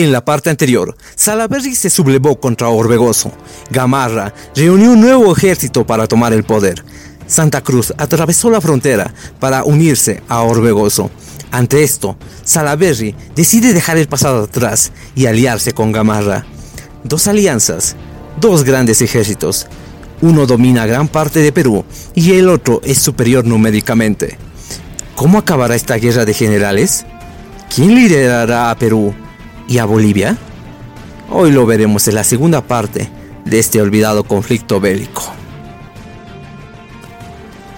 En la parte anterior, Salaberry se sublevó contra Orbegoso. Gamarra reunió un nuevo ejército para tomar el poder. Santa Cruz atravesó la frontera para unirse a Orbegoso. Ante esto, Salaberry decide dejar el pasado atrás y aliarse con Gamarra. Dos alianzas, dos grandes ejércitos. Uno domina gran parte de Perú y el otro es superior numéricamente. ¿Cómo acabará esta guerra de generales? ¿Quién liderará a Perú y a Bolivia? Hoy lo veremos en la segunda parte de este olvidado conflicto bélico.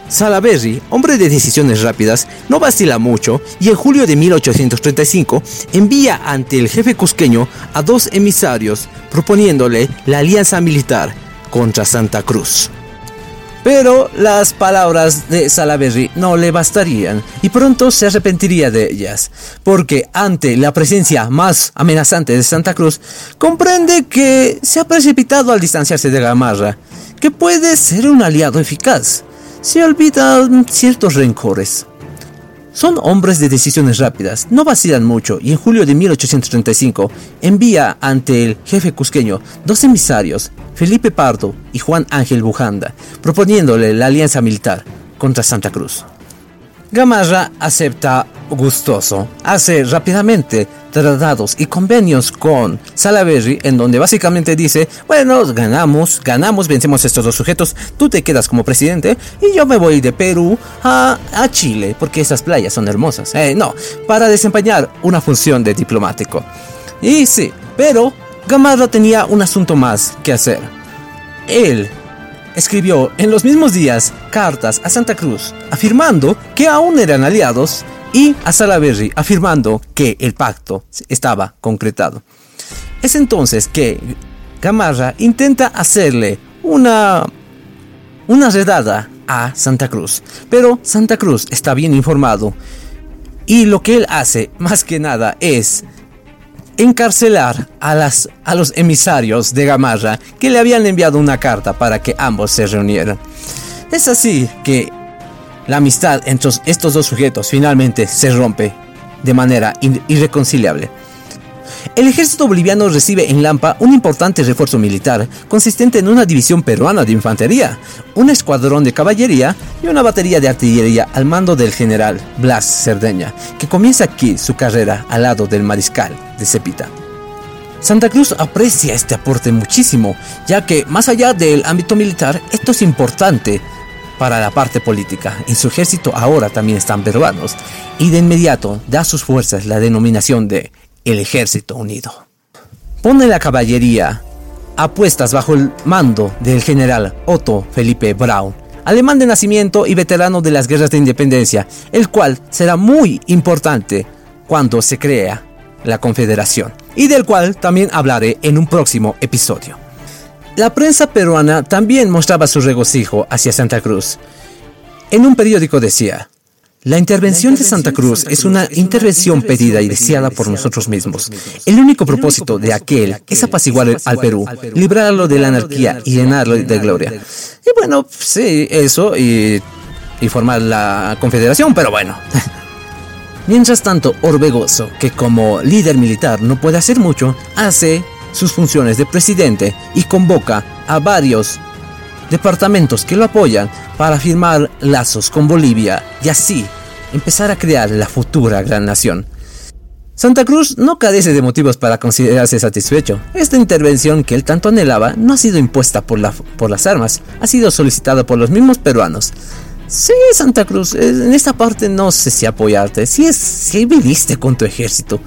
Salaberry, hombre de decisiones rápidas, no vacila mucho y en julio de 1835 envía ante el jefe cusqueño a dos emisarios proponiéndole la alianza militar contra Santa Cruz. Pero las palabras de Salaberry no le bastarían y pronto se arrepentiría de ellas, porque ante la presencia más amenazante de Santa Cruz, comprende que se ha precipitado al distanciarse de Gamarra, que puede ser un aliado eficaz. Se olvidan ciertos rencores. Son hombres de decisiones rápidas, no vacilan mucho y en julio de 1835 envía ante el jefe cusqueño dos emisarios, Felipe Pardo y Juan Ángel Bujanda, proponiéndole la alianza militar contra Santa Cruz. Gamarra acepta gustoso, hace rápidamente tratados y convenios con Salaberry en donde básicamente dice, bueno, ganamos, ganamos, vencemos estos dos sujetos, tú te quedas como presidente y yo me voy de Perú a, a Chile porque esas playas son hermosas. Eh, no, para desempeñar una función de diplomático. Y sí, pero Gamarra tenía un asunto más que hacer. Él escribió en los mismos días cartas a Santa Cruz afirmando que aún eran aliados y a Salaberry afirmando que el pacto estaba concretado. Es entonces que Gamarra intenta hacerle una, una redada a Santa Cruz, pero Santa Cruz está bien informado y lo que él hace más que nada es encarcelar a, las, a los emisarios de Gamarra que le habían enviado una carta para que ambos se reunieran. Es así que la amistad entre estos dos sujetos finalmente se rompe de manera irreconciliable. El ejército boliviano recibe en Lampa un importante refuerzo militar, consistente en una división peruana de infantería, un escuadrón de caballería y una batería de artillería al mando del general Blas Cerdeña, que comienza aquí su carrera al lado del mariscal de Cepita. Santa Cruz aprecia este aporte muchísimo, ya que más allá del ámbito militar, esto es importante para la parte política. En su ejército ahora también están peruanos, y de inmediato da a sus fuerzas la denominación de el Ejército Unido. Pone la caballería a puestas bajo el mando del general Otto Felipe Braun, alemán de nacimiento y veterano de las guerras de independencia, el cual será muy importante cuando se crea la Confederación, y del cual también hablaré en un próximo episodio. La prensa peruana también mostraba su regocijo hacia Santa Cruz. En un periódico decía, la intervención de Santa Cruz es una intervención pedida y deseada por nosotros mismos. El único propósito de aquel es apaciguar al Perú, librarlo de la anarquía y llenarlo de gloria. Y bueno, sí, eso y, y formar la confederación, pero bueno. Mientras tanto, Orbegoso, que como líder militar no puede hacer mucho, hace sus funciones de presidente y convoca a varios departamentos que lo apoyan para firmar lazos con Bolivia y así empezar a crear la futura gran nación. Santa Cruz no carece de motivos para considerarse satisfecho. Esta intervención que él tanto anhelaba no ha sido impuesta por, por las armas, ha sido solicitada por los mismos peruanos. Sí, Santa Cruz, en esta parte no sé si apoyarte. Si es, si viniste con tu ejército.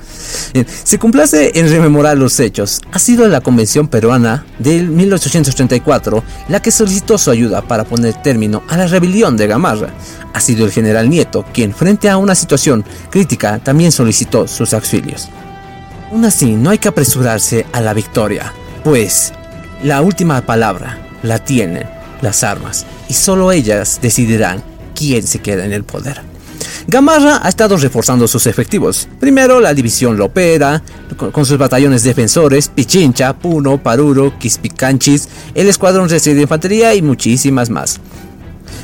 Se complace en rememorar los hechos. Ha sido la Convención Peruana del 1834 la que solicitó su ayuda para poner término a la rebelión de Gamarra. Ha sido el general Nieto quien, frente a una situación crítica, también solicitó sus auxilios. Aún así, no hay que apresurarse a la victoria, pues la última palabra la tienen las armas y solo ellas decidirán quién se queda en el poder. Gamarra ha estado reforzando sus efectivos. Primero la división Lopera, con sus batallones defensores, Pichincha, Puno, Paruro, Quispicanchis, el escuadrón de infantería y muchísimas más.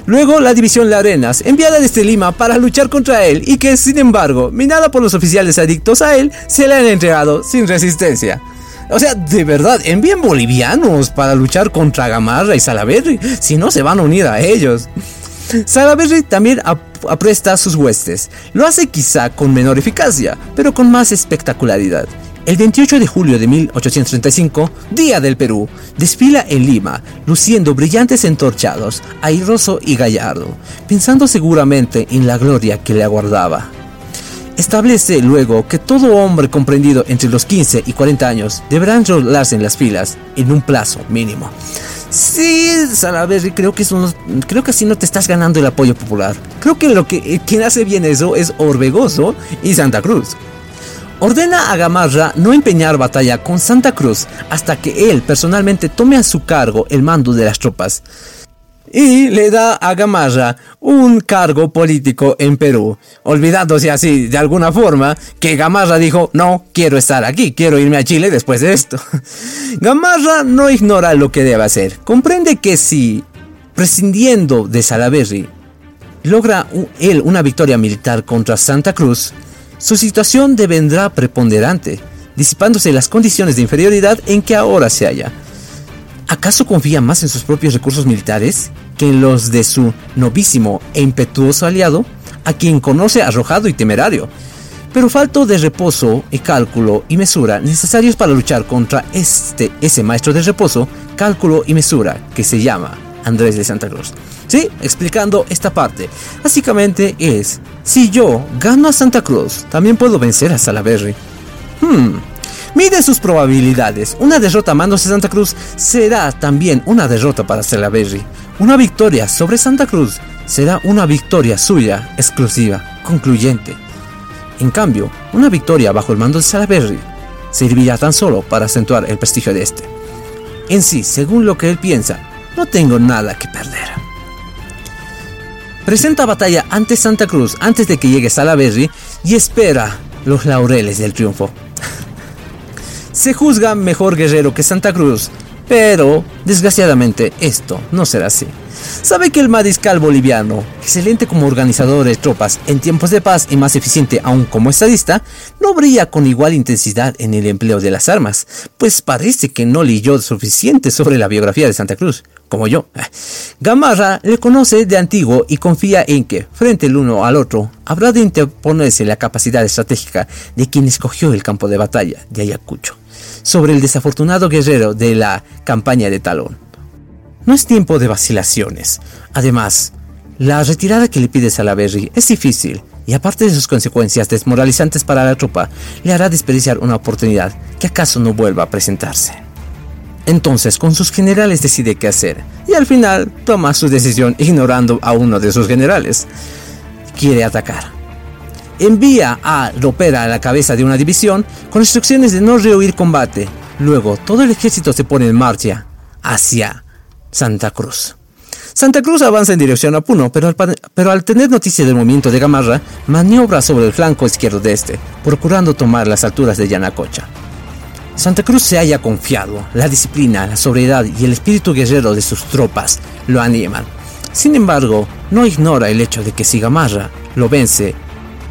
Luego la división La Arenas, enviada desde Lima para luchar contra él y que sin embargo, minada por los oficiales adictos a él, se le han entregado sin resistencia. O sea, de verdad, envíen bolivianos para luchar contra Gamarra y Salaberry, si no se van a unir a ellos. Salaberry también apresta sus huestes. Lo hace quizá con menor eficacia, pero con más espectacularidad. El 28 de julio de 1835, Día del Perú, desfila en Lima, luciendo brillantes entorchados, airoso y gallardo, pensando seguramente en la gloria que le aguardaba. Establece luego que todo hombre comprendido entre los 15 y 40 años deberá enrolarse en las filas en un plazo mínimo. Sí, Salaberry, creo que eso creo que así no te estás ganando el apoyo popular. Creo que lo que eh, quien hace bien eso es Orbegoso y Santa Cruz. Ordena a Gamarra no empeñar batalla con Santa Cruz hasta que él personalmente tome a su cargo el mando de las tropas y le da a Gamarra un cargo político en Perú, olvidándose así de alguna forma que Gamarra dijo, no, quiero estar aquí, quiero irme a Chile después de esto. Gamarra no ignora lo que debe hacer, comprende que si, prescindiendo de Salaberry, logra él una victoria militar contra Santa Cruz, su situación devendrá preponderante, disipándose las condiciones de inferioridad en que ahora se halla. ¿Acaso confía más en sus propios recursos militares que en los de su novísimo e impetuoso aliado, a quien conoce arrojado y temerario? Pero falto de reposo y cálculo y mesura necesarios para luchar contra este, ese maestro de reposo, cálculo y mesura, que se llama Andrés de Santa Cruz. Sí, explicando esta parte. Básicamente es, si yo gano a Santa Cruz, también puedo vencer a Salaberry. Hmm, Mide sus probabilidades. Una derrota a de Santa Cruz será también una derrota para Salaberry. Una victoria sobre Santa Cruz será una victoria suya, exclusiva, concluyente. En cambio, una victoria bajo el mando de Salaberry servirá tan solo para acentuar el prestigio de este. En sí, según lo que él piensa, no tengo nada que perder. Presenta batalla ante Santa Cruz antes de que llegue Salaberry y espera los laureles del triunfo se juzga mejor guerrero que Santa Cruz, pero desgraciadamente esto no será así. Sabe que el mariscal boliviano, excelente como organizador de tropas en tiempos de paz y más eficiente aún como estadista, no brilla con igual intensidad en el empleo de las armas, pues parece que no leyó suficiente sobre la biografía de Santa Cruz, como yo. Gamarra le conoce de antiguo y confía en que, frente el uno al otro, habrá de interponerse la capacidad estratégica de quien escogió el campo de batalla de Ayacucho sobre el desafortunado guerrero de la campaña de Talón. No es tiempo de vacilaciones. Además, la retirada que le pide Salaberry es difícil y aparte de sus consecuencias desmoralizantes para la tropa, le hará desperdiciar una oportunidad que acaso no vuelva a presentarse. Entonces, con sus generales decide qué hacer y al final toma su decisión ignorando a uno de sus generales. Quiere atacar envía a Ropera a la cabeza de una división con instrucciones de no rehuir combate. Luego, todo el ejército se pone en marcha hacia Santa Cruz. Santa Cruz avanza en dirección a Puno, pero al, tener noticia del movimiento de Gamarra, maniobra sobre el flanco izquierdo de este, procurando tomar las alturas de Yanacocha. Santa Cruz se haya confiado, la disciplina, la sobriedad y el espíritu guerrero de sus tropas lo animan. Sin embargo, no ignora el hecho de que si Gamarra lo vence,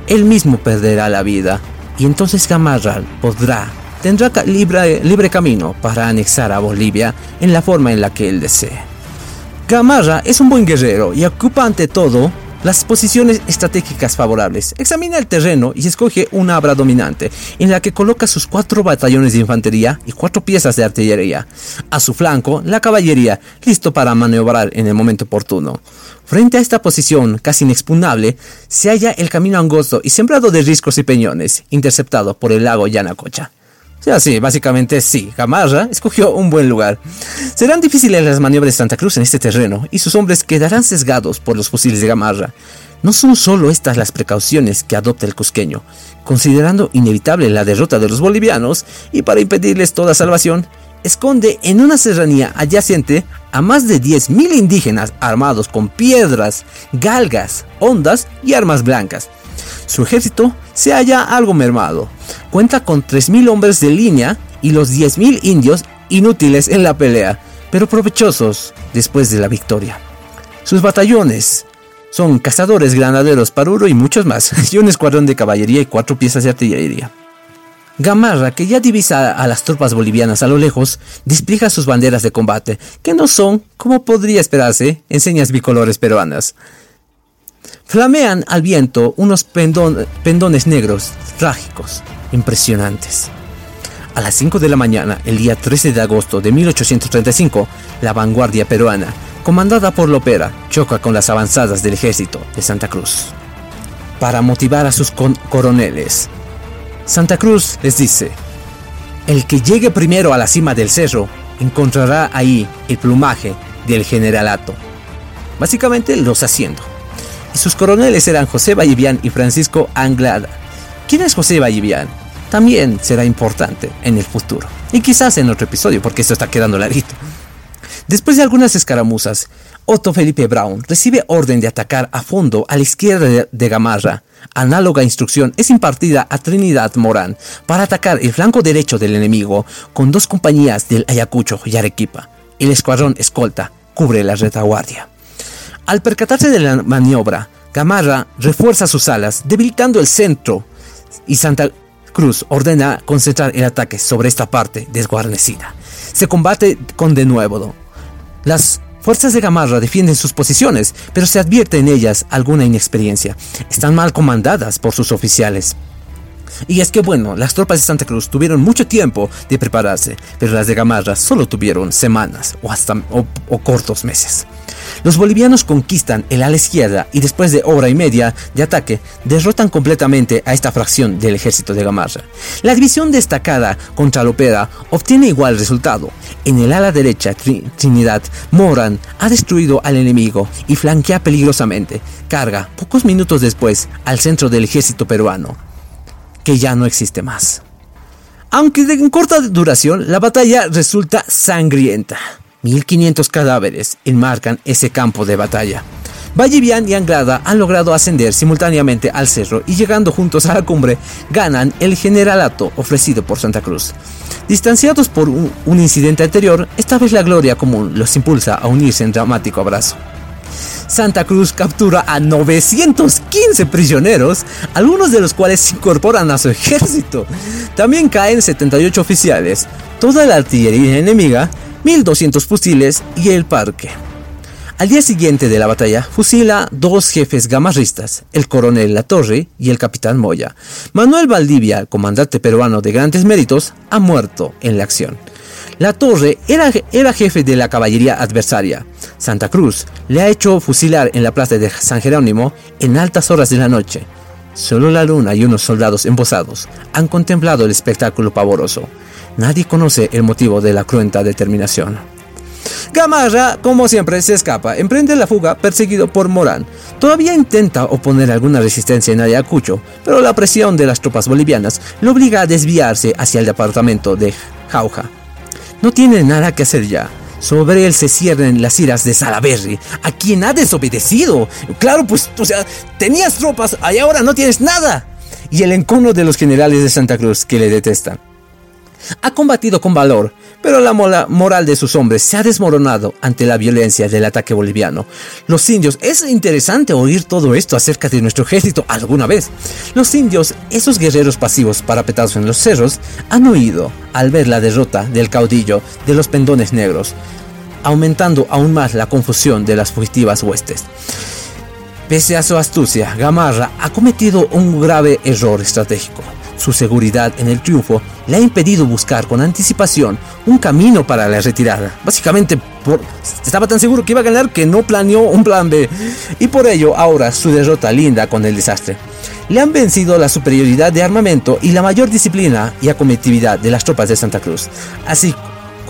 él mismo perderá la vida y entonces Gamarra podrá, tendrá libre, camino para anexar a Bolivia en la forma en la que él desee. Gamarra es un buen guerrero y ocupa ante todo las posiciones estratégicas favorables. Examina el terreno y escoge una abra dominante, en la que coloca sus cuatro batallones de infantería y cuatro piezas de artillería. A su flanco, la caballería, listo para maniobrar en el momento oportuno. Frente a esta posición casi inexpugnable, se halla el camino angosto y sembrado de riscos y peñones, interceptado por el lago Yanacocha. O sea, sí, básicamente sí, Gamarra escogió un buen lugar. Serán difíciles las maniobras de Santa Cruz en este terreno y sus hombres quedarán sesgados por los fusiles de Gamarra. No son solo estas las precauciones que adopta el cusqueño, considerando inevitable la derrota de los bolivianos y para impedirles toda salvación, esconde en una serranía adyacente a más de 10.000 indígenas armados con piedras, galgas, ondas y armas blancas su ejército se halla algo mermado. Cuenta con 3.000 hombres de línea y los 10.000 indios inútiles en la pelea, pero provechosos después de la victoria. Sus batallones son cazadores, granaderos, paruro y muchos más, y un escuadrón de caballería y cuatro piezas de artillería. Gamarra, que ya divisa a las tropas bolivianas a lo lejos, despliega sus banderas de combate, que no son, como podría esperarse, enseñas bicolores peruanas. Flamean al viento unos pendones negros, trágicos, impresionantes. A las 5 de la mañana, el día 13 de agosto de 1835, la vanguardia peruana, comandada por Lopera, choca con las avanzadas del ejército de Santa Cruz. Para motivar a sus coroneles, Santa Cruz les dice, el que llegue primero a la cima del cerro encontrará ahí el plumaje del generalato. Básicamente los haciendo. Y sus coroneles eran José Vallivian y Francisco Anglada. ¿Quién es José Vallivian? También será importante en el futuro. Y quizás en otro episodio, porque esto está quedando larguito. Después de algunas escaramuzas, Otto Felipe Brown recibe orden de atacar a fondo a la izquierda de, Gamarra. Análoga instrucción es impartida a Trinidad Morán para atacar el flanco derecho del enemigo con dos compañías del Ayacucho y Arequipa. El escuadrón escolta cubre la retaguardia. Al percatarse de la maniobra, Gamarra refuerza sus alas, debilitando el centro, y Santa Cruz ordena concentrar el ataque sobre esta parte desguarnecida. Se combate con denuedo, las fuerzas de Gamarra defienden sus posiciones, pero se advierte en ellas alguna inexperiencia. Están mal comandadas por sus oficiales. Y es que bueno, las tropas de Santa Cruz tuvieron mucho tiempo de prepararse, pero las de Gamarra solo tuvieron semanas o hasta o cortos meses. Los bolivianos conquistan el ala izquierda y después de hora y media de ataque derrotan completamente a esta fracción del ejército de Gamarra. La división destacada contra Lopera obtiene igual resultado. En el ala derecha, Trinidad Moran ha destruido al enemigo y flanquea peligrosamente. Carga pocos minutos después al centro del ejército peruano, que ya no existe más. Aunque de corta duración, la batalla resulta sangrienta. 1500 cadáveres enmarcan ese campo de batalla. Vallivian y Anglada han logrado ascender simultáneamente al cerro y llegando juntos a la cumbre ganan el generalato ofrecido por Santa Cruz. Distanciados por un, incidente anterior, esta vez la gloria común los impulsa a unirse en dramático abrazo. Santa Cruz captura a 915 prisioneros, algunos de los cuales se incorporan a su ejército. También caen 78 oficiales. Toda la artillería enemiga 1200 fusiles y el parque. Al día siguiente de la batalla, fusila dos jefes gamarristas, el coronel La Torre y el capitán Moya. Manuel Valdivia, comandante peruano de grandes méritos, ha muerto en la acción. La Torre era, era jefe de la caballería adversaria. Santa Cruz le ha hecho fusilar en la plaza de San Jerónimo en altas horas de la noche. Solo la luna y unos soldados embosados han contemplado el espectáculo pavoroso. Nadie conoce el motivo de la cruenta determinación. Gamarra, como siempre, se escapa, emprende la fuga perseguido por Morán. Todavía intenta oponer alguna resistencia en Ayacucho, pero la presión de las tropas bolivianas lo obliga a desviarse hacia el departamento de Jauja. No tiene nada que hacer ya. Sobre él se cierren las iras de Salaberry, a quien ha desobedecido. Claro, pues, o sea, tenías tropas y ahora no tienes nada. Y el encono de los generales de Santa Cruz que le detestan. Ha combatido con valor, pero la moral de sus hombres se ha desmoronado ante la violencia del ataque boliviano. Los indios, es interesante oír todo esto acerca de nuestro ejército alguna vez. Los indios, esos guerreros pasivos parapetados en los cerros, han huido al ver la derrota del caudillo de los pendones negros, aumentando aún más la confusión de las fugitivas huestes. Pese a su astucia, Gamarra ha cometido un grave error estratégico. Su seguridad en el triunfo le ha impedido buscar con anticipación un camino para la retirada. Básicamente, por, estaba tan seguro que iba a ganar que no planeó un plan B. Y por ello, ahora su derrota linda con el desastre. Le han vencido la superioridad de armamento y la mayor disciplina y acometividad de las tropas de Santa Cruz. Así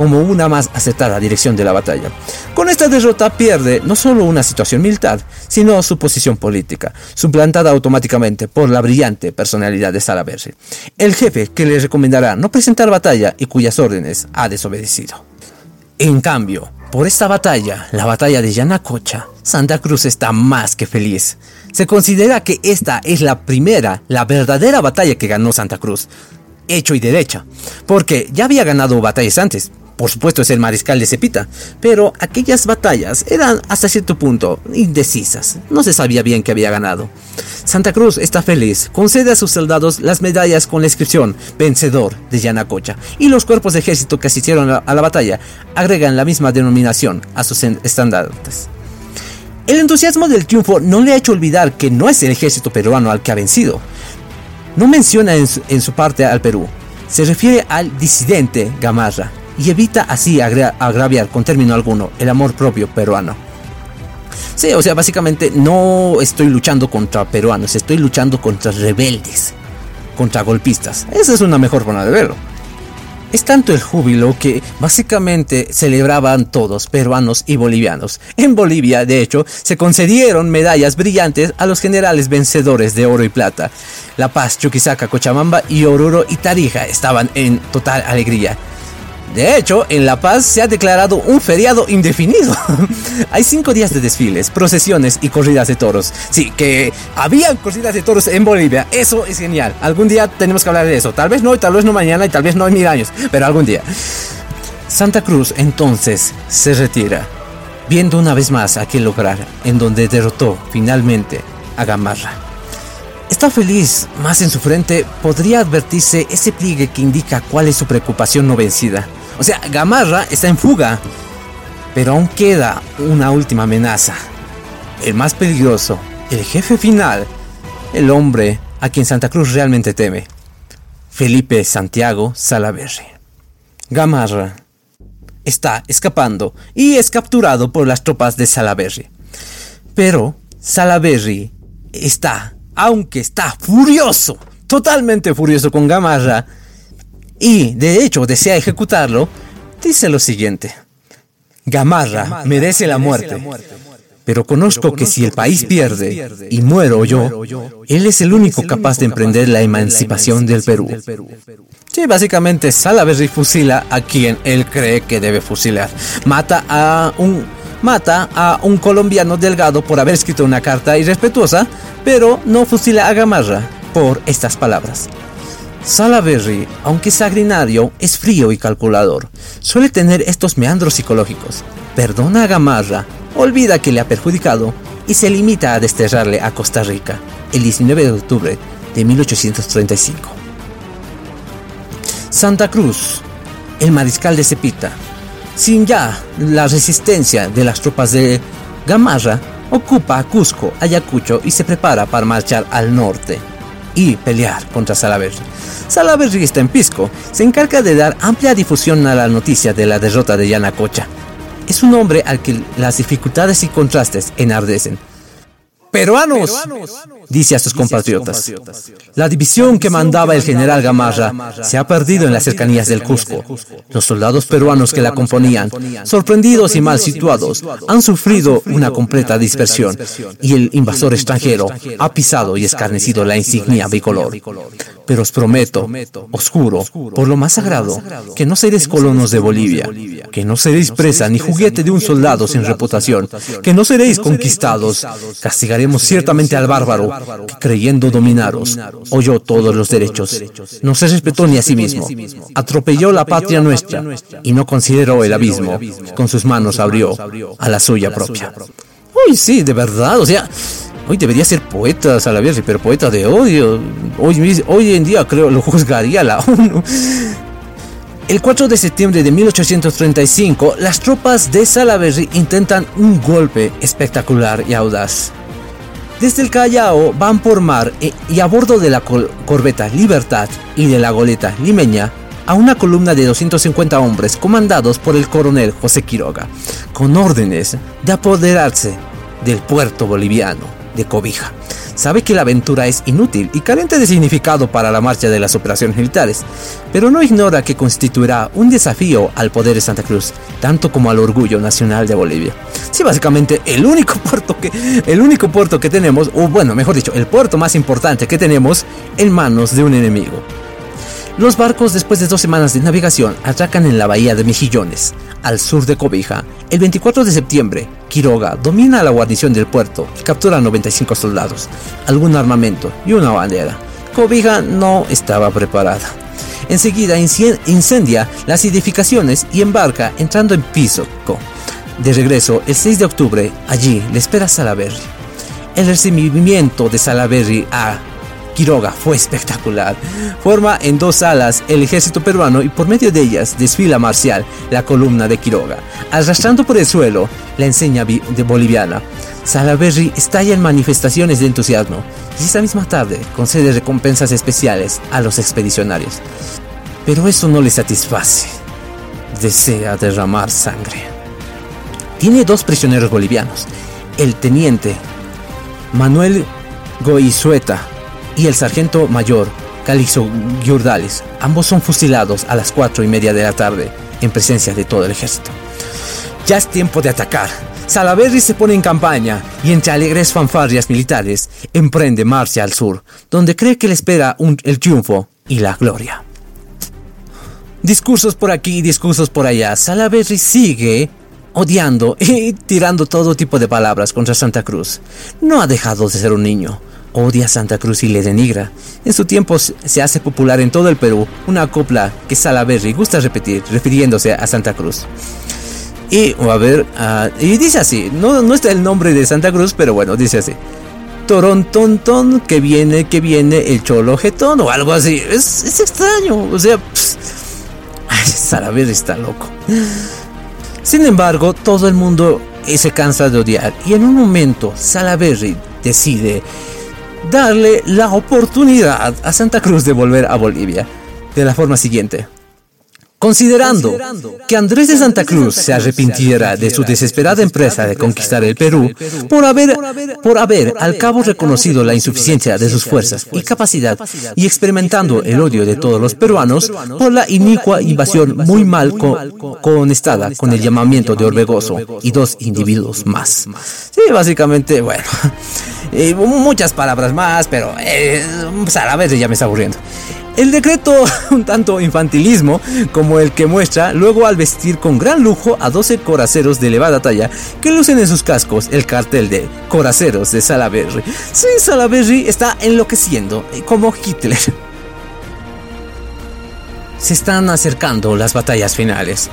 como una más acertada dirección de la batalla. Con esta derrota pierde no solo una situación militar, sino su posición política, suplantada automáticamente por la brillante personalidad de Salaverry, el jefe que le recomendará no presentar batalla y cuyas órdenes ha desobedecido. En cambio, por esta batalla, la batalla de Yanacocha, Santa Cruz está más que feliz. Se considera que esta es la primera, la verdadera batalla que ganó Santa Cruz, hecho y derecha, porque ya había ganado batallas antes, por supuesto es el mariscal de Cepita, pero aquellas batallas eran hasta cierto punto indecisas, no se sabía bien que había ganado. Santa Cruz está feliz, concede a sus soldados las medallas con la inscripción vencedor de Yanacocha y los cuerpos de ejército que asistieron a la batalla agregan la misma denominación a sus estandartes. El entusiasmo del triunfo no le ha hecho olvidar que no es el ejército peruano al que ha vencido. No menciona en su, parte al Perú, se refiere al disidente Gamarra y evita así agraviar con término alguno el amor propio peruano. Sí, o sea, básicamente no estoy luchando contra peruanos, estoy luchando contra rebeldes, contra golpistas. Esa es una mejor forma de verlo. Es tanto el júbilo que básicamente celebraban todos, peruanos y bolivianos. En Bolivia, de hecho, se concedieron medallas brillantes a los generales vencedores de oro y plata. La Paz, Chuquisaca, Cochabamba y Oruro y Tarija estaban en total alegría. De hecho, en La Paz se ha declarado un feriado indefinido. Hay cinco días de desfiles, procesiones y corridas de toros. Sí, que había corridas de toros en Bolivia. Eso es genial. Algún día tenemos que hablar de eso. Tal vez no, tal vez no mañana y tal vez no en mil años. Pero algún día. Santa Cruz entonces se retira, viendo una vez más aquel lugar en donde derrotó finalmente a Gamarra. Está feliz, más en su frente podría advertirse ese pliegue que indica cuál es su preocupación no vencida. O sea, Gamarra está en fuga. Pero aún queda una última amenaza. El más peligroso, el jefe final, el hombre a quien Santa Cruz realmente teme. Felipe Santiago Salaverry. Gamarra está escapando y es capturado por las tropas de Salaverry. Pero Salaverry está, aunque está furioso, totalmente furioso con Gamarra, y de hecho desea ejecutarlo, dice lo siguiente. Gamarra merece la muerte, pero conozco que si el país pierde y muero yo, él es el único capaz de emprender la emancipación del Perú. Sí, básicamente Salaverry fusila a quien él cree que debe fusilar. Mata a un mata a un colombiano delgado por haber escrito una carta irrespetuosa, pero no fusila a Gamarra por estas palabras. Salaberry, aunque sagrinario, es frío y calculador. Suele tener estos meandros psicológicos. Perdona a Gamarra, olvida que le ha perjudicado y se limita a desterrarle a Costa Rica el 19 de octubre de 1835. Santa Cruz, el mariscal de Cepita, sin ya la resistencia de las tropas de Gamarra, ocupa Cusco, Ayacucho y se prepara para marchar al norte y pelear contra Salaverry. Salaverry está en Pisco, se encarga de dar amplia difusión a la noticia de la derrota de Yanacocha. Es un hombre al que las dificultades y contrastes enardecen. ¡Peruanos! Dice a sus compatriotas. La división que mandaba el general Gamarra se ha perdido en las cercanías del Cusco. Los soldados peruanos que la componían, sorprendidos y mal situados, han sufrido una completa dispersión y el invasor extranjero ha pisado y escarnecido la insignia bicolor. Pero os prometo, oscuro, por lo más sagrado, que no seréis colonos de Bolivia, que no seréis presa ni juguete de un soldado sin reputación, que no seréis conquistados. Castigaremos ciertamente al bárbaro creyendo dominaros, oyó todos los derechos, no se respetó ni a sí mismo, atropelló la patria nuestra y no consideró el abismo, con sus manos abrió a la suya propia. Uy, sí, de verdad, o sea, hoy debería ser poeta Salaverry, pero poeta de odio. Hoy, hoy en día creo lo juzgaría la ONU. El 4 de septiembre de 1835, las tropas de Salaverry intentan un golpe espectacular y audaz. Desde el Callao van por mar y a bordo de la corbeta Libertad y de la goleta Limeña a una columna de 250 hombres comandados por el coronel José Quiroga, con órdenes de apoderarse del puerto boliviano de Cobija sabe que la aventura es inútil y carente de significado para la marcha de las operaciones militares, pero no ignora que constituirá un desafío al poder de Santa Cruz, tanto como al orgullo nacional de Bolivia. Sí, básicamente el único puerto que, el único puerto que tenemos, o bueno, mejor dicho, el puerto más importante que tenemos en manos de un enemigo. Los barcos, después de dos semanas de navegación, atracan en la bahía de Mejillones, al sur de Cobija. El 24 de septiembre, Quiroga domina la guarnición del puerto y captura a 95 soldados, algún armamento y una bandera. Cobija no estaba preparada. Enseguida incendia las edificaciones y embarca entrando en Pisco. De regreso, el 6 de octubre, allí le espera Salaberry. El recibimiento de Salaberry a Quiroga fue espectacular. Forma en dos alas el ejército peruano y por medio de ellas desfila marcial la columna de Quiroga, arrastrando por el suelo la enseña de boliviana. Salaberry estalla en manifestaciones de entusiasmo y esa misma tarde concede recompensas especiales a los expedicionarios. Pero eso no le satisface. Desea derramar sangre. Tiene dos prisioneros bolivianos, el teniente Manuel Goizueta y el sargento mayor Calixto Giordales. Ambos son fusilados a las cuatro y media de la tarde en presencia de todo el ejército. Ya es tiempo de atacar. Salaverry se pone en campaña y entre alegres fanfarrias militares emprende marcha al sur, donde cree que le espera el triunfo y la gloria. Discursos por aquí, discursos por allá. Salaverry sigue odiando y tirando todo tipo de palabras contra Santa Cruz. No ha dejado de ser un niño. Odia Santa Cruz y le denigra. En su tiempo se hace popular en todo el Perú una copla que Salaverry gusta repetir, refiriéndose a Santa Cruz. Y, a ver, y dice así, no, no está el nombre de Santa Cruz, pero bueno, dice así. Torontontón, que viene, que viene el cholo jetón o algo así. Es, extraño, o sea, Salaverry está loco. Sin embargo, todo el mundo se cansa de odiar y en un momento Salaverry decide darle la oportunidad a Santa Cruz de volver a Bolivia de la forma siguiente. Considerando que Andrés de Santa Cruz se arrepintiera de su desesperada empresa de conquistar el Perú por haber, por haber al cabo reconocido la insuficiencia de sus fuerzas y capacidad y experimentando el odio de todos los peruanos por la inicua invasión muy mal conectada con el llamamiento de Orbegoso y dos individuos más. Sí, básicamente, bueno, muchas palabras más, pero eh, pues, a la vez ya me está aburriendo. El decreto, un tanto infantilismo como el que muestra luego al vestir con gran lujo a 12 coraceros de elevada talla que lucen en sus cascos el cartel de coraceros de Salaberry. Sí, Salaberry está enloqueciendo, eh, como Hitler. Se están acercando las batallas finales.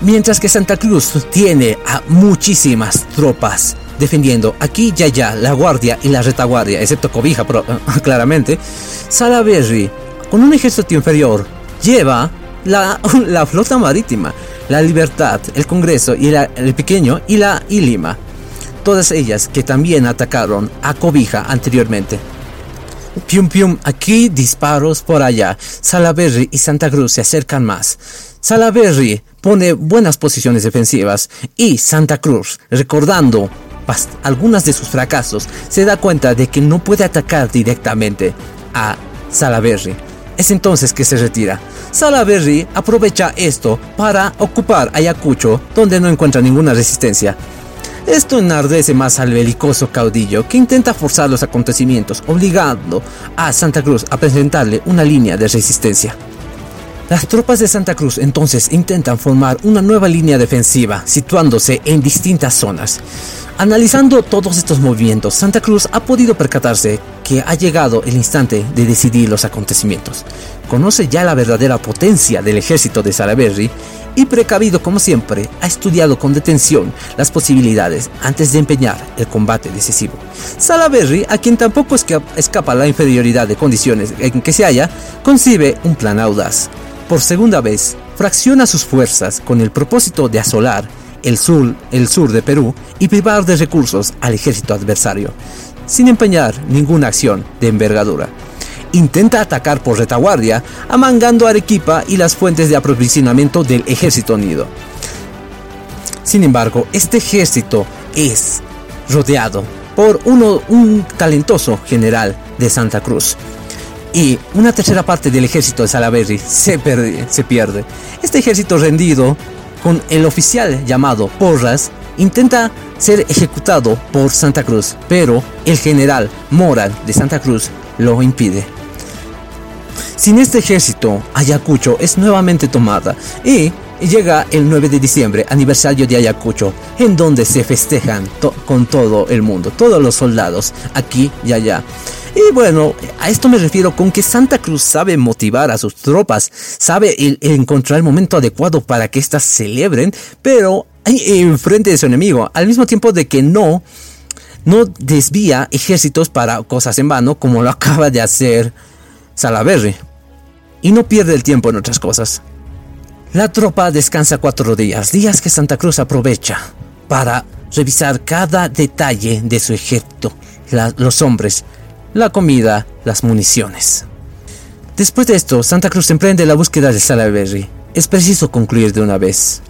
Mientras que Santa Cruz tiene a muchísimas tropas defendiendo aquí y allá la guardia y la retaguardia, excepto Cobija, claramente, Salaberry con un ejército inferior, lleva la, flota marítima, la Libertad, el Congreso y el Pequeño y la Ilima, todas ellas que también atacaron a Cobija anteriormente. Pium pium, aquí disparos por allá. Salaberry y Santa Cruz se acercan más. Salaberry pone buenas posiciones defensivas y Santa Cruz, recordando algunas de sus fracasos, se da cuenta de que no puede atacar directamente a Salaberry es entonces que se retira. Salaberry aprovecha esto para ocupar Ayacucho, donde no encuentra ninguna resistencia. Esto enardece más al belicoso caudillo que intenta forzar los acontecimientos, obligando a Santa Cruz a presentarle una línea de resistencia. Las tropas de Santa Cruz entonces intentan formar una nueva línea defensiva, situándose en distintas zonas. Analizando todos estos movimientos, Santa Cruz ha podido percatarse que ha llegado el instante de decidir los acontecimientos. Conoce ya la verdadera potencia del ejército de Salaberry y precavido como siempre, ha estudiado con detención las posibilidades antes de empeñar el combate decisivo. Salaberry, a quien tampoco escapa la inferioridad de condiciones en que se halla, concibe un plan audaz. Por segunda vez, fracciona sus fuerzas con el propósito de asolar el sur, el sur de Perú y privar de recursos al ejército adversario, sin empeñar ninguna acción de envergadura. Intenta atacar por retaguardia, amangando Arequipa y las fuentes de aprovisionamiento del ejército unido. Sin embargo, este ejército es rodeado por uno, un talentoso general de Santa Cruz. Y una tercera parte del ejército de Salaberry se, se pierde. Este ejército rendido con el oficial llamado Porras, intenta ser ejecutado por Santa Cruz, pero el general Moral de Santa Cruz lo impide. Sin este ejército, Ayacucho es nuevamente tomada y llega el 9 de diciembre, aniversario de Ayacucho, en donde se festejan con todo el mundo, todos los soldados, aquí y allá. Y bueno, a esto me refiero con que Santa Cruz sabe motivar a sus tropas, sabe encontrar el momento adecuado para que éstas celebren, pero en frente de su enemigo, al mismo tiempo de que no, no desvía ejércitos para cosas en vano como lo acaba de hacer Salaverry. Y no pierde el tiempo en otras cosas. La tropa descansa cuatro días, días que Santa Cruz aprovecha para revisar cada detalle de su ejército, los hombres, la comida, las municiones. Después de esto, Santa Cruz emprende la búsqueda de Salaverry. Es preciso concluir de una vez.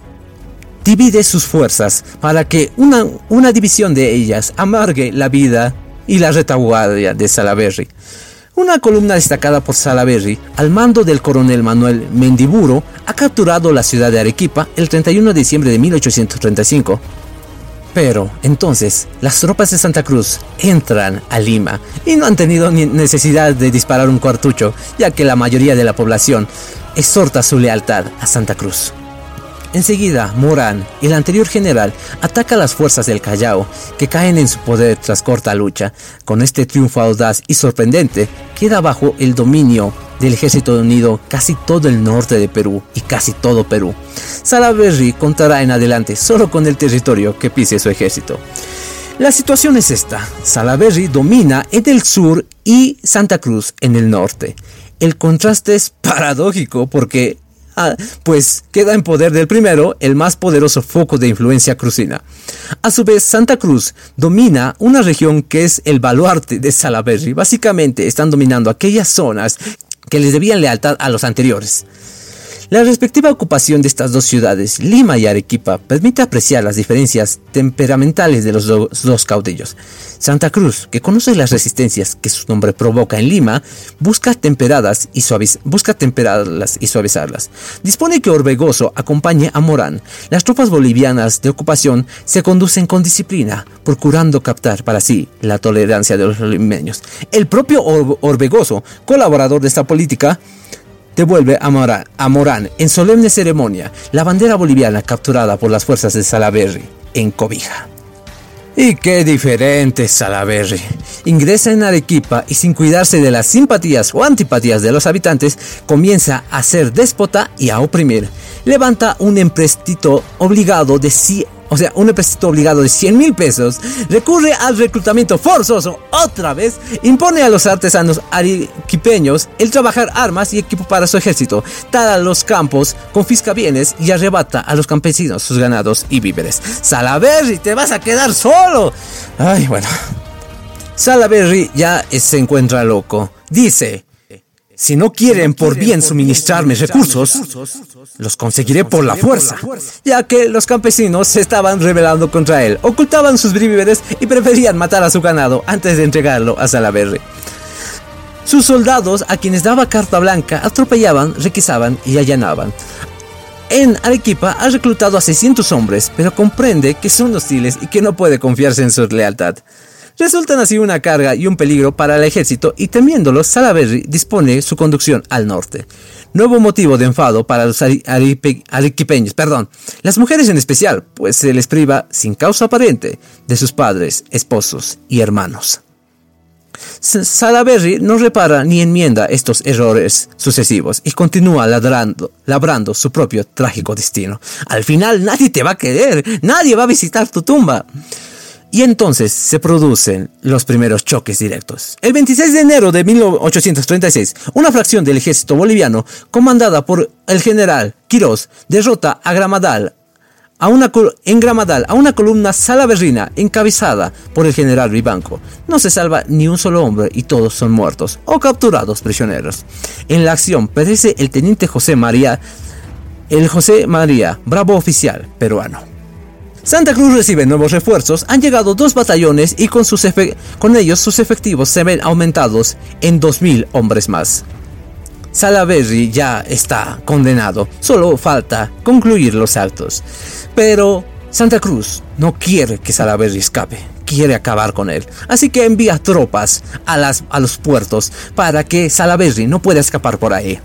Divide sus fuerzas para que una, división de ellas amargue la vida y la retaguardia de Salaverry. Una columna destacada por Salaverry, al mando del coronel Manuel Mendiburo, ha capturado la ciudad de Arequipa el 31 de diciembre de 1835. Pero entonces las tropas de Santa Cruz entran a Lima y no han tenido ni necesidad de disparar un cartucho, ya que la mayoría de la población exhorta su lealtad a Santa Cruz. Enseguida, Morán, el anterior general, ataca a las fuerzas del Callao, que caen en su poder tras corta lucha. Con este triunfo audaz y sorprendente, queda bajo el dominio del ejército unido casi todo el norte de Perú y casi todo Perú. Salaverry contará en adelante solo con el territorio que pise su ejército. La situación es esta. Salaverry domina en el sur y Santa Cruz en el norte. El contraste es paradójico porque Ah, pues queda en poder del primero el más poderoso foco de influencia crucina. A su vez, Santa Cruz domina una región que es el baluarte de Salaberry. Básicamente están dominando aquellas zonas que les debían lealtad a los anteriores. La respectiva ocupación de estas dos ciudades, Lima y Arequipa, permite apreciar las diferencias temperamentales de los dos caudillos. Santa Cruz, que conoce las resistencias que su nombre provoca en Lima, busca, temperadas y busca temperarlas y suavizarlas. Dispone que Orbegoso acompañe a Morán. Las tropas bolivianas de ocupación se conducen con disciplina, procurando captar para sí la tolerancia de los limeños. El propio Orbegoso, colaborador de esta política, devuelve a Morán, a Morán en solemne ceremonia la bandera boliviana capturada por las fuerzas de Salaverry en Cobija. Y qué diferente Salaverry. Ingresa en Arequipa y sin cuidarse de las simpatías o antipatías de los habitantes, comienza a ser déspota y a oprimir. Levanta un empréstito obligado de sí o sea, un empréstito obligado de 100 mil pesos, recurre al reclutamiento forzoso otra vez, impone a los artesanos arequipeños el trabajar armas y equipo para su ejército, tala los campos, confisca bienes y arrebata a los campesinos sus ganados y víveres. Salaberry, te vas a quedar solo. Ay, bueno. Salaberry ya se encuentra loco. Dice, si no quieren por bien suministrarme recursos, los conseguiré por la fuerza, ya que los campesinos se estaban rebelando contra él, ocultaban sus víveres y preferían matar a su ganado antes de entregarlo a Salaberry. Sus soldados, a quienes daba carta blanca, atropellaban, requisaban y allanaban. En Arequipa ha reclutado a 600 hombres, pero comprende que son hostiles y que no puede confiarse en su lealtad. Resultan así una carga y un peligro para el ejército y temiéndolo, Salaverry dispone su conducción al norte. Nuevo motivo de enfado para los arequipeños, perdón, las mujeres en especial, pues se les priva sin causa aparente de sus padres, esposos y hermanos. Salaverry no repara ni enmienda estos errores sucesivos y continúa labrando su propio trágico destino. Al final nadie te va a querer, nadie va a visitar tu tumba. Y entonces se producen los primeros choques directos. El 26 de enero de 1836, una fracción del ejército boliviano, comandada por el general Quirós, derrota a Gramadal, a una, en Gramadal a una columna salaverrina encabezada por el general Vivanco. No se salva ni un solo hombre y todos son muertos o capturados prisioneros. En la acción perece el teniente José María, el José María, bravo oficial peruano. Santa Cruz recibe nuevos refuerzos, han llegado dos batallones y con, ellos sus efectivos se ven aumentados en 2.000 hombres más. Salaverry ya está condenado, solo falta concluir los actos. Pero Santa Cruz no quiere que Salaverry escape, quiere acabar con él. Así que envía tropas a, los puertos para que Salaverry no pueda escapar por ahí.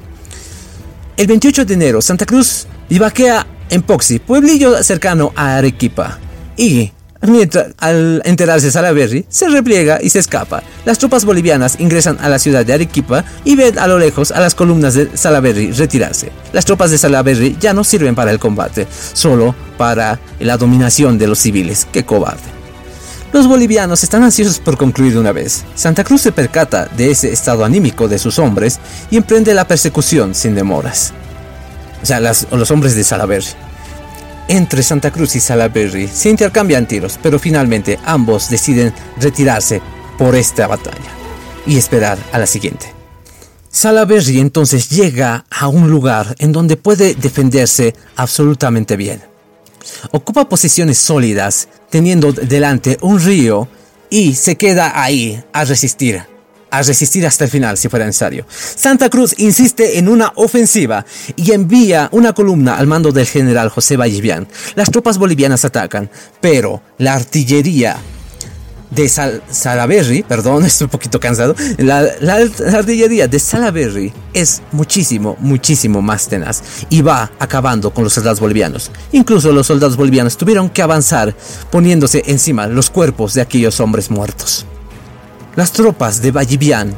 El 28 de enero, Santa Cruz vivaquea en Poxi, pueblillo cercano a Arequipa. Y Mientras, al enterarse Salaberry, se repliega y se escapa. Las tropas bolivianas ingresan a la ciudad de Arequipa y ven a lo lejos a las columnas de Salaberry retirarse. Las tropas de Salaberry ya no sirven para el combate, solo para la dominación de los civiles. ¡Qué cobarde! Los bolivianos están ansiosos por concluir de una vez. Santa Cruz se percata de ese estado anímico de sus hombres y emprende la persecución sin demoras. O sea, los hombres de Salaberry entre Santa Cruz y Salaberry se intercambian tiros, pero finalmente ambos deciden retirarse por esta batalla y esperar a la siguiente. Salaberry entonces llega a un lugar en donde puede defenderse absolutamente bien. Ocupa posiciones sólidas, teniendo delante un río y se queda ahí a resistir a resistir hasta el final si fuera necesario. Santa Cruz insiste en una ofensiva y envía una columna al mando del general José Vallivian. Las tropas bolivianas atacan, pero la artillería de Salaberry, perdón, estoy un poquito cansado, la, artillería de Salaberry es muchísimo, muchísimo más tenaz y va acabando con los soldados bolivianos. Incluso los soldados bolivianos tuvieron que avanzar poniéndose encima los cuerpos de aquellos hombres muertos. Las tropas de Vallivian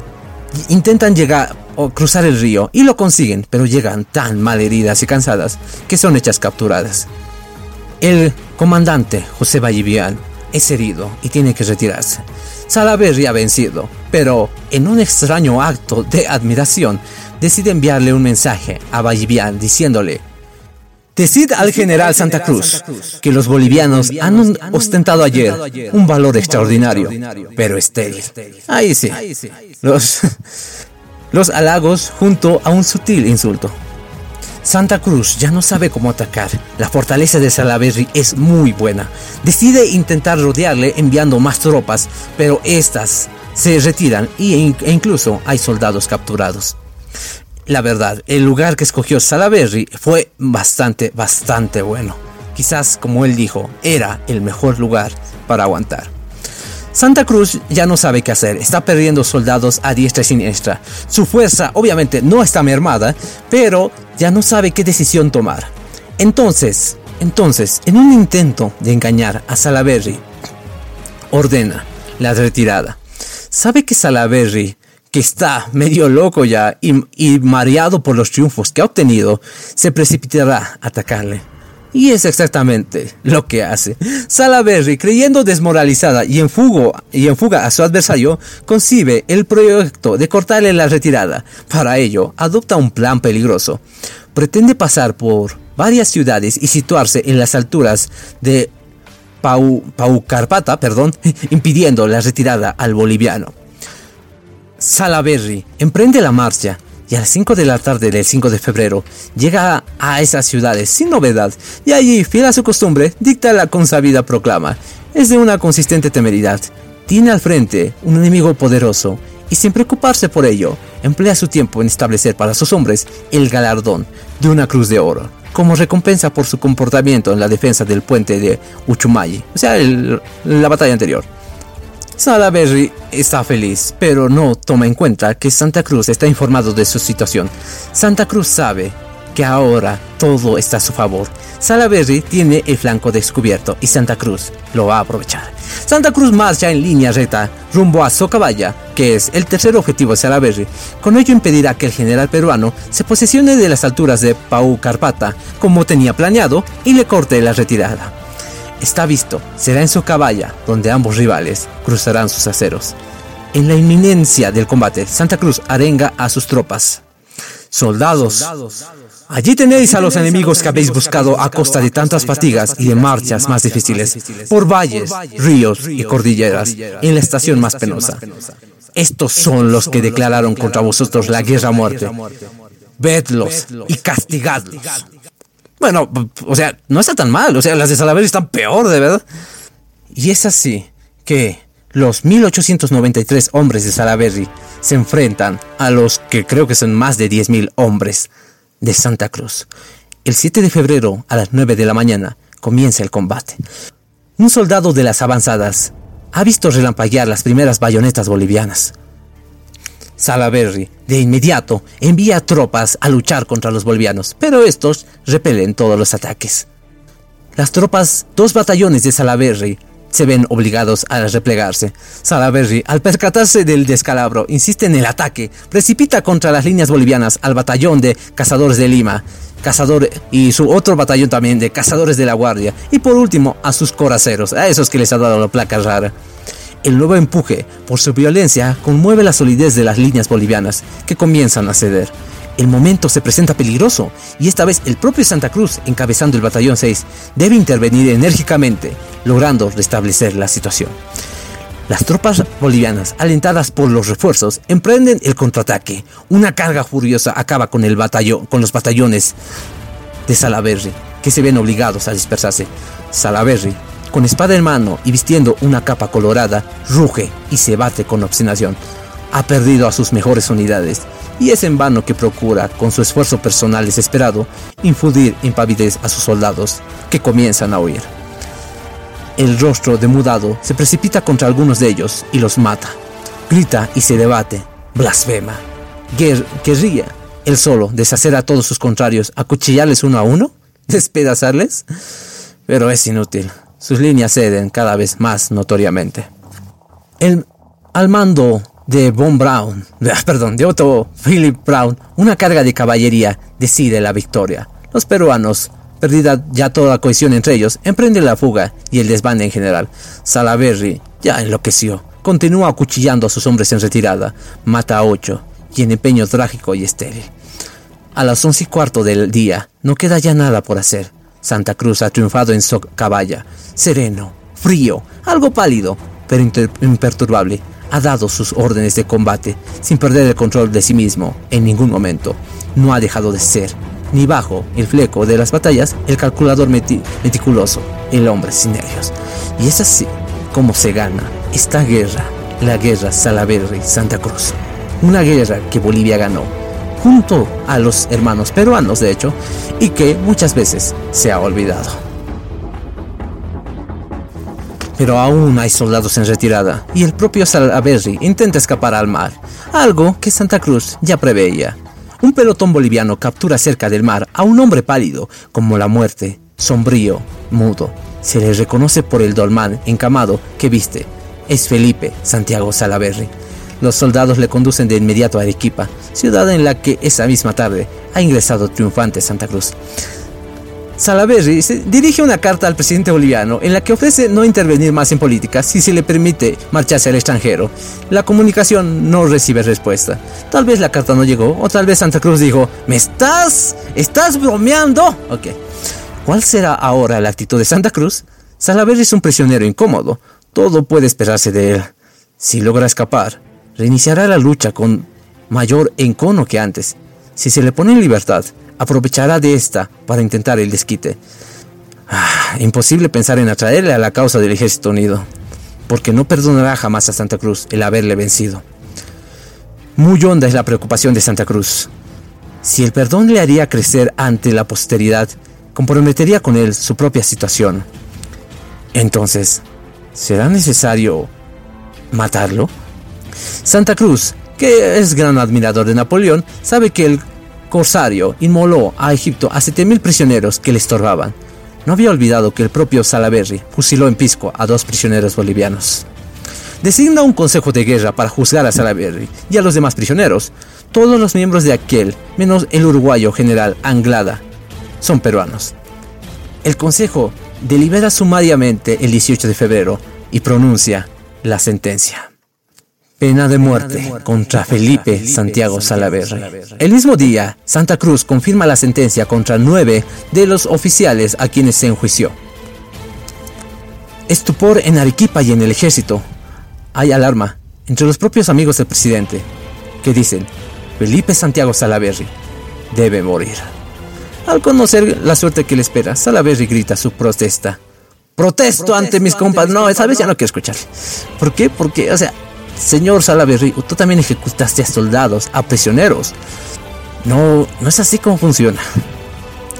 intentan llegar o cruzar el río y lo consiguen, pero llegan tan mal heridas y cansadas que son hechas capturadas. El comandante José Vallivian es herido y tiene que retirarse. Salaberry ha vencido, pero en un extraño acto de admiración decide enviarle un mensaje a Vallivian diciéndole Decid al general Santa Cruz que los bolivianos han ostentado ayer un valor extraordinario, pero estéril. Ahí sí, los, los halagos junto a un sutil insulto. Santa Cruz ya no sabe cómo atacar. La fortaleza de Salaberry es muy buena. Decide intentar rodearle enviando más tropas, pero estas se retiran e incluso hay soldados capturados la verdad, el lugar que escogió Salaberry fue bastante, bastante bueno. Quizás, como él dijo, era el mejor lugar para aguantar. Santa Cruz ya no sabe qué hacer, está perdiendo soldados a diestra y siniestra. Su fuerza obviamente no está mermada, pero ya no sabe qué decisión tomar. Entonces, entonces, en un intento de engañar a Salaberry, ordena la retirada. Sabe que Salaberry que está medio loco ya y, mareado por los triunfos que ha obtenido, se precipitará a atacarle. Y es exactamente lo que hace. Salaberry, creyendo desmoralizada y en, y en fuga a su adversario, concibe el proyecto de cortarle la retirada. Para ello, adopta un plan peligroso. Pretende pasar por varias ciudades y situarse en las alturas de Pau, Paucarpata, perdón, impidiendo la retirada al boliviano. Salaberry emprende la marcha y a las 5 de la tarde del 5 de febrero llega a esas ciudades sin novedad y allí, fiel a su costumbre, dicta la consabida proclama. Es de una consistente temeridad. Tiene al frente un enemigo poderoso y sin preocuparse por ello, emplea su tiempo en establecer para sus hombres el galardón de una cruz de oro como recompensa por su comportamiento en la defensa del puente de Uchumayi, o sea, la batalla anterior. Salaberry está feliz, pero no toma en cuenta que Santa Cruz está informado de su situación. Santa Cruz sabe que ahora todo está a su favor. Salaberry tiene el flanco descubierto y Santa Cruz lo va a aprovechar. Santa Cruz marcha en línea recta rumbo a Socabaya, que es el tercer objetivo de Salaberry. Con ello impedirá que el general peruano se posesione de las alturas de Pau Carpata, como tenía planeado, y le corte la retirada. Está visto, será en Socabaya donde ambos rivales cruzarán sus aceros. En la inminencia del combate, Santa Cruz arenga a sus tropas. Soldados, allí tenéis a los enemigos que habéis buscado a costa de tantas fatigas y de marchas más difíciles, por valles, ríos y cordilleras, en la estación más penosa. Estos son los que declararon contra vosotros la guerra a muerte. Vedlos y castigadlos. Bueno, o sea, no está tan mal. O sea, las de Salaberry están peor, de verdad. Y es así que los 1893 hombres de Salaberry se enfrentan a los que creo que son más de 10.000 hombres de Santa Cruz. El 7 de febrero a las 9 de la mañana comienza el combate. Un soldado de las avanzadas ha visto relampaguear las primeras bayonetas bolivianas. Salaberry de inmediato envía tropas a luchar contra los bolivianos, pero estos repelen todos los ataques. Las tropas, dos batallones de Salaberry, se ven obligados a replegarse. Salaberry, al percatarse del descalabro, insiste en el ataque, precipita contra las líneas bolivianas al batallón de cazadores de Lima, cazador y su otro batallón también de cazadores de la guardia, y por último a sus coraceros, a esos que les ha dado la placa rara. El nuevo empuje por su violencia conmueve la solidez de las líneas bolivianas, que comienzan a ceder. El momento se presenta peligroso y esta vez el propio Santa Cruz, encabezando el batallón 6, debe intervenir enérgicamente, logrando restablecer la situación. Las tropas bolivianas, alentadas por los refuerzos, emprenden el contraataque. Una carga furiosa acaba con, el batallón, con los batallones de Salaverry, que se ven obligados a dispersarse. Salaverry, con espada en mano y vistiendo una capa colorada, ruge y se bate con obstinación. Ha perdido a sus mejores unidades y es en vano que procura, con su esfuerzo personal desesperado, infundir impavidez a sus soldados, que comienzan a huir. El rostro demudado se precipita contra algunos de ellos y los mata. Grita y se debate, blasfema. querría, él solo, deshacer a todos sus contrarios, acuchillarles uno a uno, despedazarles, pero es inútil. Sus líneas ceden cada vez más notoriamente. El, al mando de Von Brown, perdón, de Otto Philip Brown, una carga de caballería decide la victoria. Los peruanos, perdida ya toda cohesión entre ellos, emprenden la fuga y el desbande en general. Salaberry ya enloqueció. Continúa acuchillando a sus hombres en retirada. Mata a ocho y en empeño trágico y estéril. A las once y cuarto del día no queda ya nada por hacer. Santa Cruz ha triunfado en Socabaya, sereno, frío, algo pálido, pero imperturbable ha dado sus órdenes de combate sin perder el control de sí mismo en ningún momento. No ha dejado de ser, ni bajo el fleco de las batallas, el calculador meticuloso, el hombre sin nervios. Y es así como se gana esta guerra, la guerra Salaverry-Santa Cruz. Una guerra que Bolivia ganó, junto a los hermanos peruanos de hecho, y que muchas veces se ha olvidado pero aún hay soldados en retirada y el propio Salaberry intenta escapar al mar, algo que Santa Cruz ya preveía. Un pelotón boliviano captura cerca del mar a un hombre pálido, como la muerte, sombrío, mudo. Se le reconoce por el dolmán encamado que viste. Es Felipe Santiago Salaberry. Los soldados le conducen de inmediato a Arequipa, ciudad en la que esa misma tarde ha ingresado triunfante Santa Cruz. Salaverry dirige una carta al presidente boliviano en la que ofrece no intervenir más en política si se le permite marcharse al extranjero. La comunicación no recibe respuesta. Tal vez la carta no llegó o tal vez Santa Cruz dijo, ¿me estás? ¿Estás bromeando? Ok. ¿Cuál será ahora la actitud de Santa Cruz? Salaverry es un prisionero incómodo. Todo puede esperarse de él. Si logra escapar, reiniciará la lucha con mayor encono que antes. Si se le pone en libertad, aprovechará de esta para intentar el desquite. Ah, imposible pensar en atraerle a la causa del ejército unido, porque no perdonará jamás a Santa Cruz el haberle vencido. Muy honda es la preocupación de Santa Cruz. Si el perdón le haría crecer ante la posteridad, comprometería con él su propia situación. Entonces, ¿será necesario matarlo? Santa Cruz, que es gran admirador de Napoleón, sabe que el Corsario inmoló a Egipto a 7.000 prisioneros que le estorbaban. No había olvidado que el propio Salaberry fusiló en Pisco a dos prisioneros bolivianos. Designa un consejo de guerra para juzgar a Salaberry y a los demás prisioneros. Todos los miembros de aquel, menos el uruguayo general Anglada, son peruanos. El consejo delibera sumariamente el 18 de febrero y pronuncia la sentencia. Pena de muerte contra Felipe Santiago Salaverry. El mismo día, Santa Cruz confirma la sentencia contra nueve de los oficiales a quienes se enjuició. Estupor en Arequipa y en el ejército. Hay alarma entre los propios amigos del presidente, que dicen, Felipe Santiago Salaverry debe morir. Al conocer la suerte que le espera, Salaverry grita su protesta. Protesto, ante mis compas. No, esa vez ya no quiero escuchar. ¿Por qué? Porque, o sea, Señor Salaberry, tú también ejecutaste a soldados, a prisioneros. No, no es así como funciona.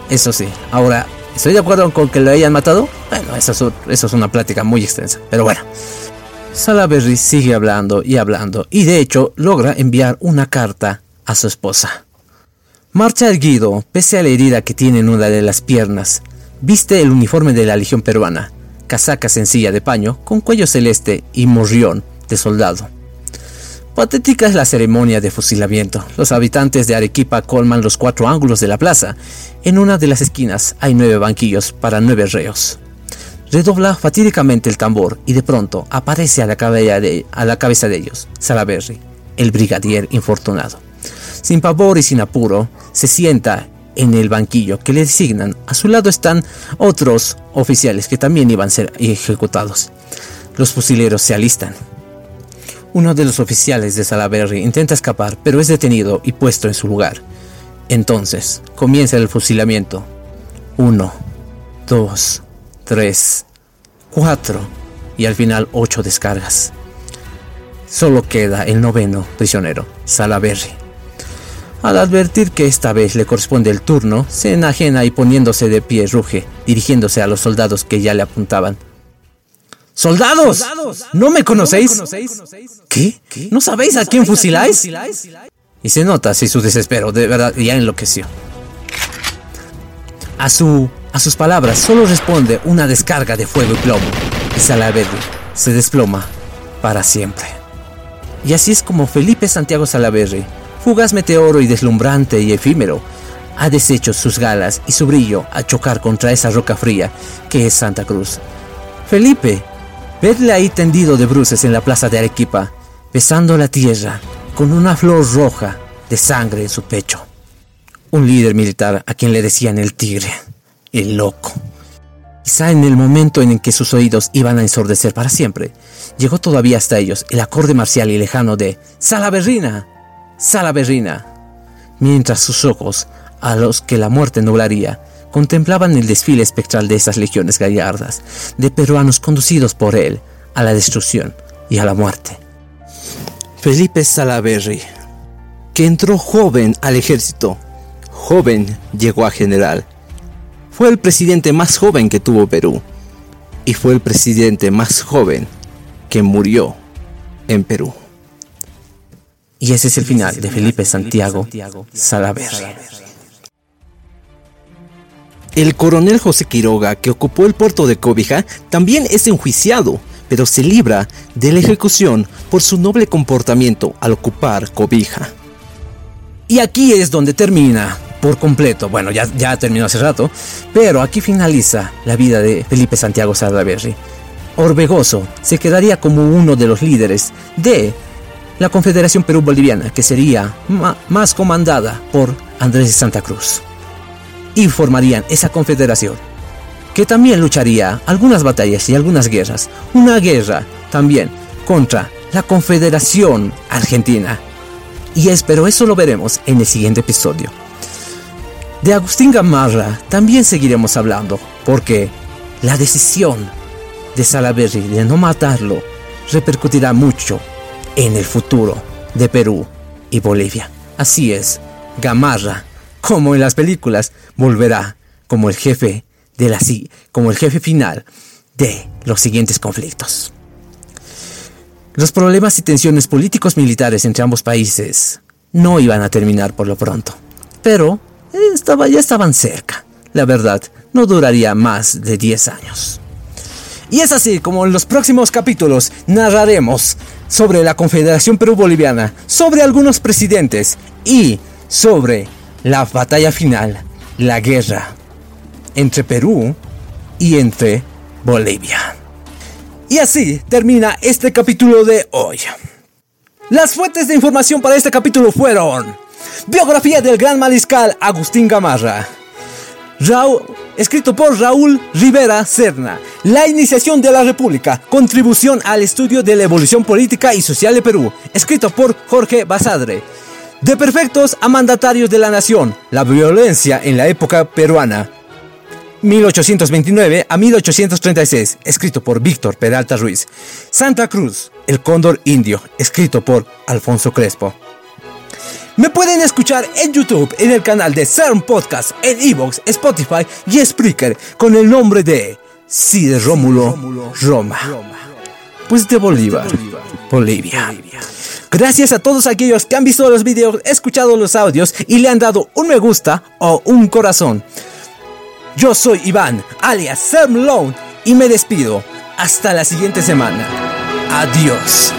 Eso sí, ahora, ¿estoy de acuerdo con que lo hayan matado? Bueno, eso es, una plática muy extensa, pero bueno. Salaberry sigue hablando y hablando, y de hecho logra enviar una carta a su esposa. Marcha erguido, pese a la herida que tiene en una de las piernas. Viste el uniforme de la Legión Peruana. casaca sencilla de paño con cuello celeste y morrión de soldado. Patética es la ceremonia de fusilamiento. Los habitantes de Arequipa colman los cuatro ángulos de la plaza. En una de las esquinas hay nueve banquillos para nueve reos. Redobla fatídicamente el tambor y de pronto aparece a la, cabeza de, ellos, Salaberry, el brigadier infortunado. Sin pavor y sin apuro, se sienta en el banquillo que le designan. A su lado están otros oficiales que también iban a ser ejecutados. Los fusileros se alistan. Uno de los oficiales de Salaberry intenta escapar, pero es detenido y puesto en su lugar. Entonces, comienza el fusilamiento. Uno, dos, tres, cuatro y al final ocho descargas. Solo queda el noveno prisionero, Salaberry. Al advertir que esta vez le corresponde el turno, se enajena y poniéndose de pie ruge, dirigiéndose a los soldados que ya le apuntaban. ¡Soldados! ¿No me conocéis? ¿Qué? ¿No sabéis a quién fusiláis? Y se nota así su desespero, de verdad, ya enloqueció. A su a sus palabras solo responde una descarga de fuego y plomo, y Salaverry se desploma para siempre. Y así es como Felipe Santiago Salaverry, fugaz meteoro y deslumbrante y efímero, ha deshecho sus galas y su brillo a chocar contra esa roca fría que es Santa Cruz. Felipe, vedle ahí tendido de bruces en la plaza de Arequipa, besando la tierra con una flor roja de sangre en su pecho. Un líder militar a quien le decían el tigre el loco. Quizá en el momento en que sus oídos iban a ensordecer para siempre, llegó todavía hasta ellos el acorde marcial y lejano de Salaberrina, Salaberrina, mientras sus ojos, a los que la muerte nublaría, contemplaban el desfile espectral de esas legiones gallardas, de peruanos conducidos por él a la destrucción y a la muerte. Felipe Salaberry, que entró joven al ejército, joven llegó a general, fue el presidente más joven que tuvo Perú y fue el presidente más joven que murió en Perú. Y ese es el final de Felipe Santiago Salaverry. El coronel José Quiroga, que ocupó el puerto de Cobija, también es enjuiciado, pero se libra de la ejecución por su noble comportamiento al ocupar Cobija. Y aquí es donde termina por completo. Bueno, ya, ya terminó hace rato, pero aquí finaliza la vida de Felipe Santiago Salaverry. Orbegoso se quedaría como uno de los líderes de la Confederación Perú-Boliviana, que sería más comandada por Andrés de Santa Cruz. Y formarían esa confederación, que también lucharía algunas batallas y algunas guerras. Una guerra también contra la Confederación Argentina. Y espero eso lo veremos en el siguiente episodio. De Agustín Gamarra también seguiremos hablando, porque la decisión de Salaberry de no matarlo repercutirá mucho en el futuro de Perú y Bolivia. Así es, Gamarra, como en las películas, volverá como el jefe de la como el jefe final de los siguientes conflictos. Los problemas y tensiones políticos militares entre ambos países no iban a terminar por lo pronto, pero estaba, ya estaban cerca. La verdad, no duraría más de 10 años. Y es así como en los próximos capítulos narraremos sobre la Confederación Perú-Boliviana, sobre algunos presidentes y sobre la batalla final, la guerra entre Perú y entre Bolivia. Y así termina este capítulo de hoy. Las fuentes de información para este capítulo fueron Biografía del gran mariscal Agustín Gamarra. escrito por Raúl Rivera Serna. La iniciación de la República. Contribución al estudio de la evolución política y social de Perú. Escrito por Jorge Basadre. De perfectos a mandatarios de la nación. La violencia en la época peruana. 1829 a 1836, escrito por Víctor Peralta Ruiz. Santa Cruz, el cóndor indio, escrito por Alfonso Crespo. Me pueden escuchar en YouTube en el canal de CERN Podcast, en Evox, Spotify y Spreaker con el nombre de Cid Rómulo Roma. Pues de Bolívar, Bolivia. Gracias a todos aquellos que han visto los videos, escuchado los audios y le han dado un me gusta o un corazón. Yo soy Iván, alias Sam Lone y me despido. Hasta la siguiente semana. Adiós.